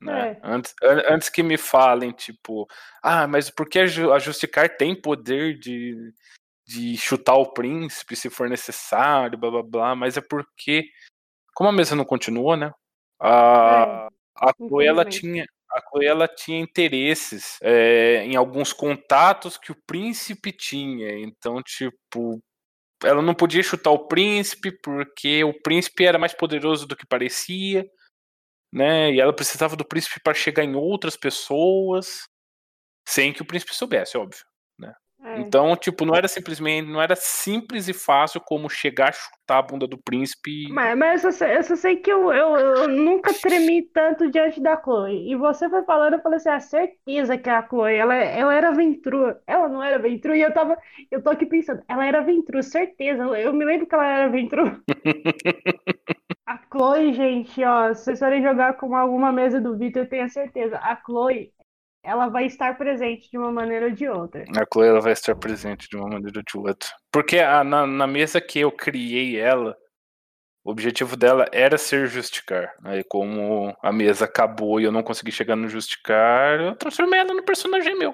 Né? É. Antes, an- antes que me falem, tipo, ah, mas por que a Ju- a Justicar tem poder de, de chutar o príncipe se for necessário, blá blá blá, mas é porque, como a mesa não continuou, né? A, a Chloe, ela tinha, a Chloe, ela tinha interesses é, em alguns contatos que o príncipe tinha. Então, tipo, ela não podia chutar o príncipe porque o príncipe era mais poderoso do que parecia, né? E ela precisava do príncipe para chegar em outras pessoas, sem que o príncipe soubesse, óbvio. É. Então, tipo, não era simplesmente, não era simples e fácil como chegar, chutar a bunda do príncipe. e- Mas, mas eu, só sei, eu só sei que eu, eu, eu nunca tremi tanto diante da Chloe. E você foi falando, eu falei assim, ah, certeza que a Chloe, ela, ela era Ventru. Ela não era Ventru. E eu tava, eu tô aqui pensando, ela era Ventru, certeza. Eu, eu me lembro que ela era Ventru. A Chloe, gente, ó, se vocês forem jogar com alguma mesa do Vitor, tenho certeza. A Chloe, ela vai estar presente de uma maneira ou de outra. A Chloe ela vai estar presente de uma maneira ou de outra. Porque a- na, na mesa que eu criei ela, o objetivo dela era ser Justicar. Aí, como a mesa acabou e eu não consegui chegar no Justicar, eu transformei ela no personagem meu.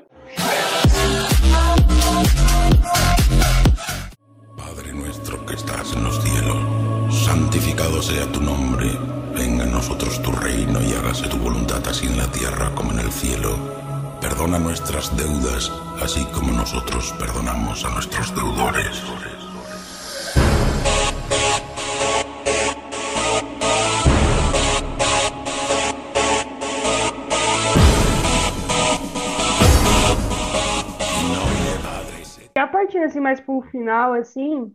Que estás en los cielos, santificado sea tu nombre, venga a nosotros tu reino y hágase tu voluntad así en la tierra como en el cielo. Perdona nuestras deudas, así como nosotros perdonamos a nuestros deudores. Já partindo assim mais para o final, assim,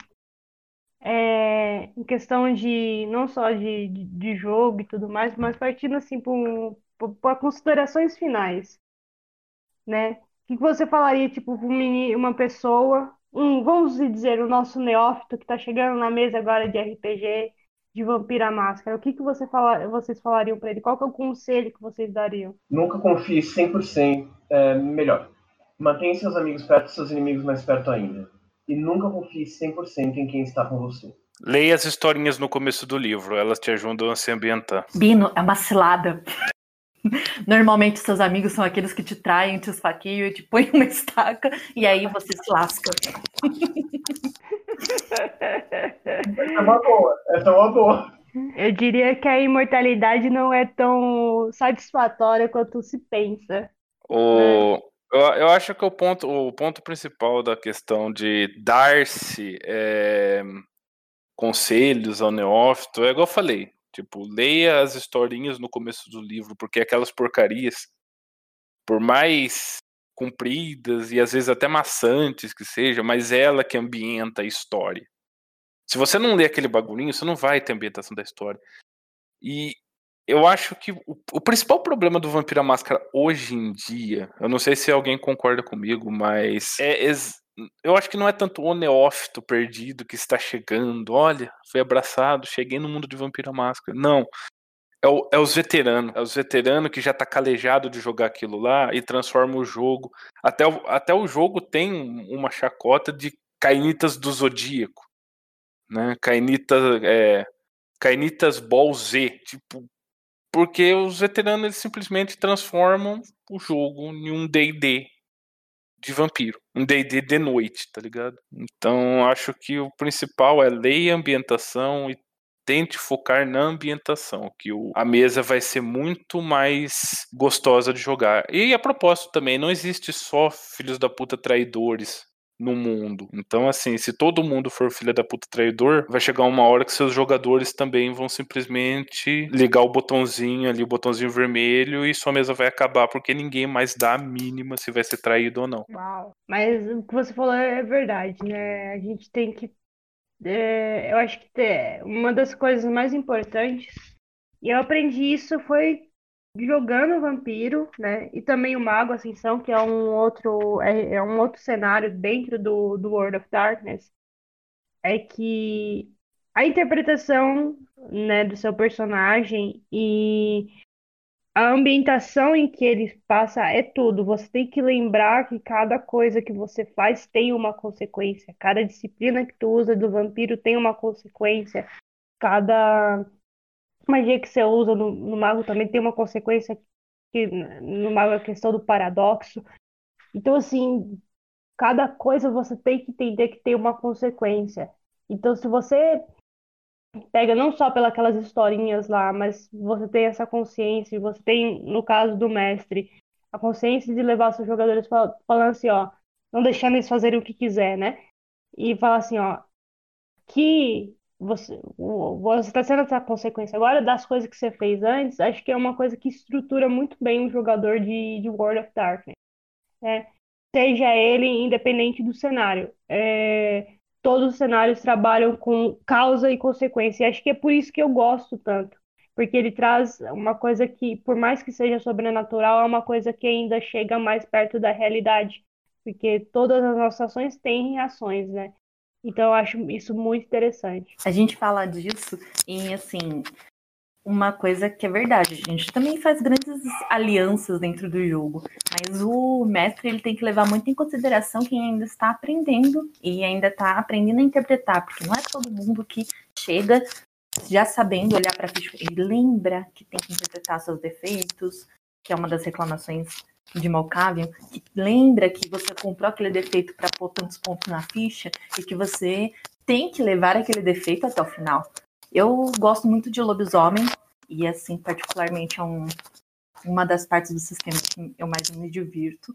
é, em questão de não só de, de, de jogo e tudo mais, mas partindo assim para considerações finais, né? O que você falaria, tipo, um uma pessoa, um, vamos dizer, o nosso neófito que está chegando na mesa agora de RPG, de Vampira Máscara, o que que você fala, vocês falariam para ele? Qual é o conselho que vocês dariam? Nunca confie 100%, é, melhor. Mantenha seus amigos perto, seus inimigos mais perto ainda. E nunca confie 100% em quem está com você. Leia as historinhas no começo do livro, elas te ajudam a se ambientar. Bino, é uma cilada. Normalmente seus amigos são aqueles que te traem, te esfaqueiam e te põem uma estaca e aí você se lasca. Essa é uma boa. Essa é uma boa. Eu diria que a imortalidade não é tão satisfatória quanto se pensa. O, eu, eu acho que o ponto, o ponto principal da questão de dar-se é, conselhos ao neófito é igual eu falei. Tipo, leia as historinhas no começo do livro, porque aquelas porcarias, por mais compridas e às vezes até maçantes que seja, mas ela que ambienta a história. Se você não lê aquele bagulhinho, você não vai ter ambientação da história. E eu acho que o, o principal problema do Vampira Máscara hoje em dia, eu não sei se alguém concorda comigo, mas é, eu acho que não é tanto o neófito perdido que está chegando, olha, fui abraçado, cheguei no mundo de Vampira Máscara. Não. É, o- é os veteranos. É os veteranos que já tá calejado de jogar aquilo lá e transforma o jogo. Até o, até o jogo tem um- uma chacota de Cainitas do Zodíaco. Né? Cainitas, é, Cainitas Ball Z. Tipo, porque os veteranos eles simplesmente transformam o jogo em um D&D de vampiro, um D&D de noite, tá ligado? Então acho que o principal é leia a ambientação e tente focar na ambientação, que o, a mesa vai ser muito mais gostosa de jogar. E a propósito também, não existe só filhos da puta traidores no mundo. Então, assim, se todo mundo for filha da puta traidor, vai chegar uma hora que seus jogadores também vão simplesmente ligar o botãozinho ali, o botãozinho vermelho, e sua mesa vai acabar porque ninguém mais dá a mínima se vai ser traído ou não. Uau. Mas o que você falou é verdade, né? A gente tem que. É, eu acho que uma das coisas mais importantes, e eu aprendi isso foi jogando Vampiro, né? E também o Mago Ascensão, que é um outro, é, é um outro cenário dentro do, do World of Darkness, é que a interpretação, né, do seu personagem e a ambientação em que ele passa é tudo. Você tem que lembrar que cada coisa que você faz tem uma consequência. Cada disciplina que tu usa do vampiro tem uma consequência. Cada magia que você usa no, no mago também tem uma consequência que no mago é a questão do paradoxo. Então, assim, cada coisa você tem que entender que tem uma consequência. Então, se você pega não só pelas historinhas lá, mas você tem essa consciência, você tem, no caso do mestre, a consciência de levar seus jogadores falando assim, ó, não deixando eles fazerem o que quiser, né? E falar assim, ó, que você está sendo essa consequência agora das coisas que você fez antes, acho que é uma coisa que estrutura muito bem o jogador de, de World of Darkness, né? Seja ele independente do cenário. É, todos os cenários trabalham com causa e consequência. E acho que é por isso que eu gosto tanto. Porque ele traz uma coisa que, por mais que seja sobrenatural, é uma coisa que ainda chega mais perto da realidade. Porque todas as nossas ações têm reações, né? Então eu acho isso muito interessante. A gente fala disso e assim, uma coisa que é verdade, a gente também faz grandes alianças dentro do jogo, mas o mestre ele tem que levar muito em consideração quem ainda está aprendendo e ainda está aprendendo a interpretar, porque não é todo mundo que chega já sabendo olhar para a ficha e lembra que tem que interpretar seus defeitos, que é uma das reclamações de Malkavian, que lembra que você comprou aquele defeito para pôr tantos pontos na ficha e que você tem que levar aquele defeito até o final. Eu gosto muito de lobisomem, e assim, particularmente é um, uma das partes do sistema que eu mais me divirto.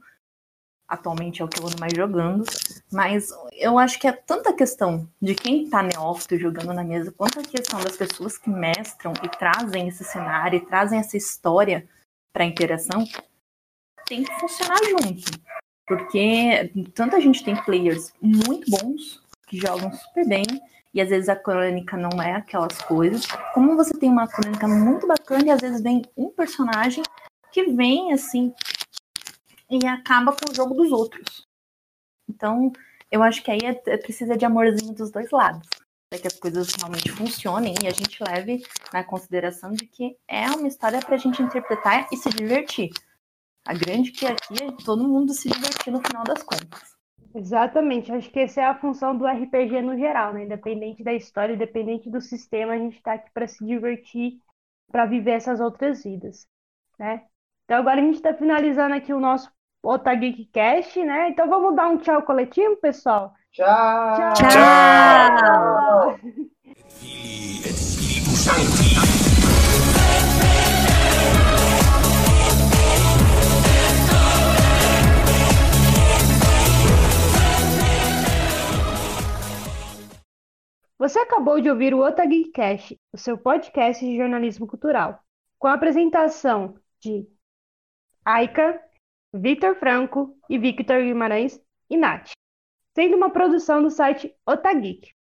Atualmente é o que eu ando mais jogando, mas eu acho que é tanta questão de quem tá neófito jogando na mesa, quanto a questão das pessoas que mestram e trazem esse cenário, e trazem essa história para interação, tem que funcionar junto. Porque tanta gente tem players muito bons, que jogam super bem, e às vezes a crônica não é aquelas coisas. Como você tem uma crônica muito bacana e às vezes vem um personagem que vem assim e acaba com o jogo dos outros. Então, eu acho que aí é, é, precisa de amorzinho dos dois lados. Para que as coisas realmente funcionem e a gente leve na consideração de que é uma história para a gente interpretar e se divertir. A grande que aqui é todo mundo se divertir no final das contas. Exatamente, acho que essa é a função do RPG no geral, né? Independente da história, independente do sistema, a gente está aqui para se divertir, para viver essas outras vidas, né? Então agora a gente está finalizando aqui o nosso Otageek Cast, né? Então vamos dar um tchau coletivo, pessoal. Tchau. Tchau. Tchau. Você acabou de ouvir o Otageekcast, o seu podcast de jornalismo cultural, com a apresentação de Aika, Victor Franco e Victor Guimarães e Nath, sendo uma produção do site Otageek.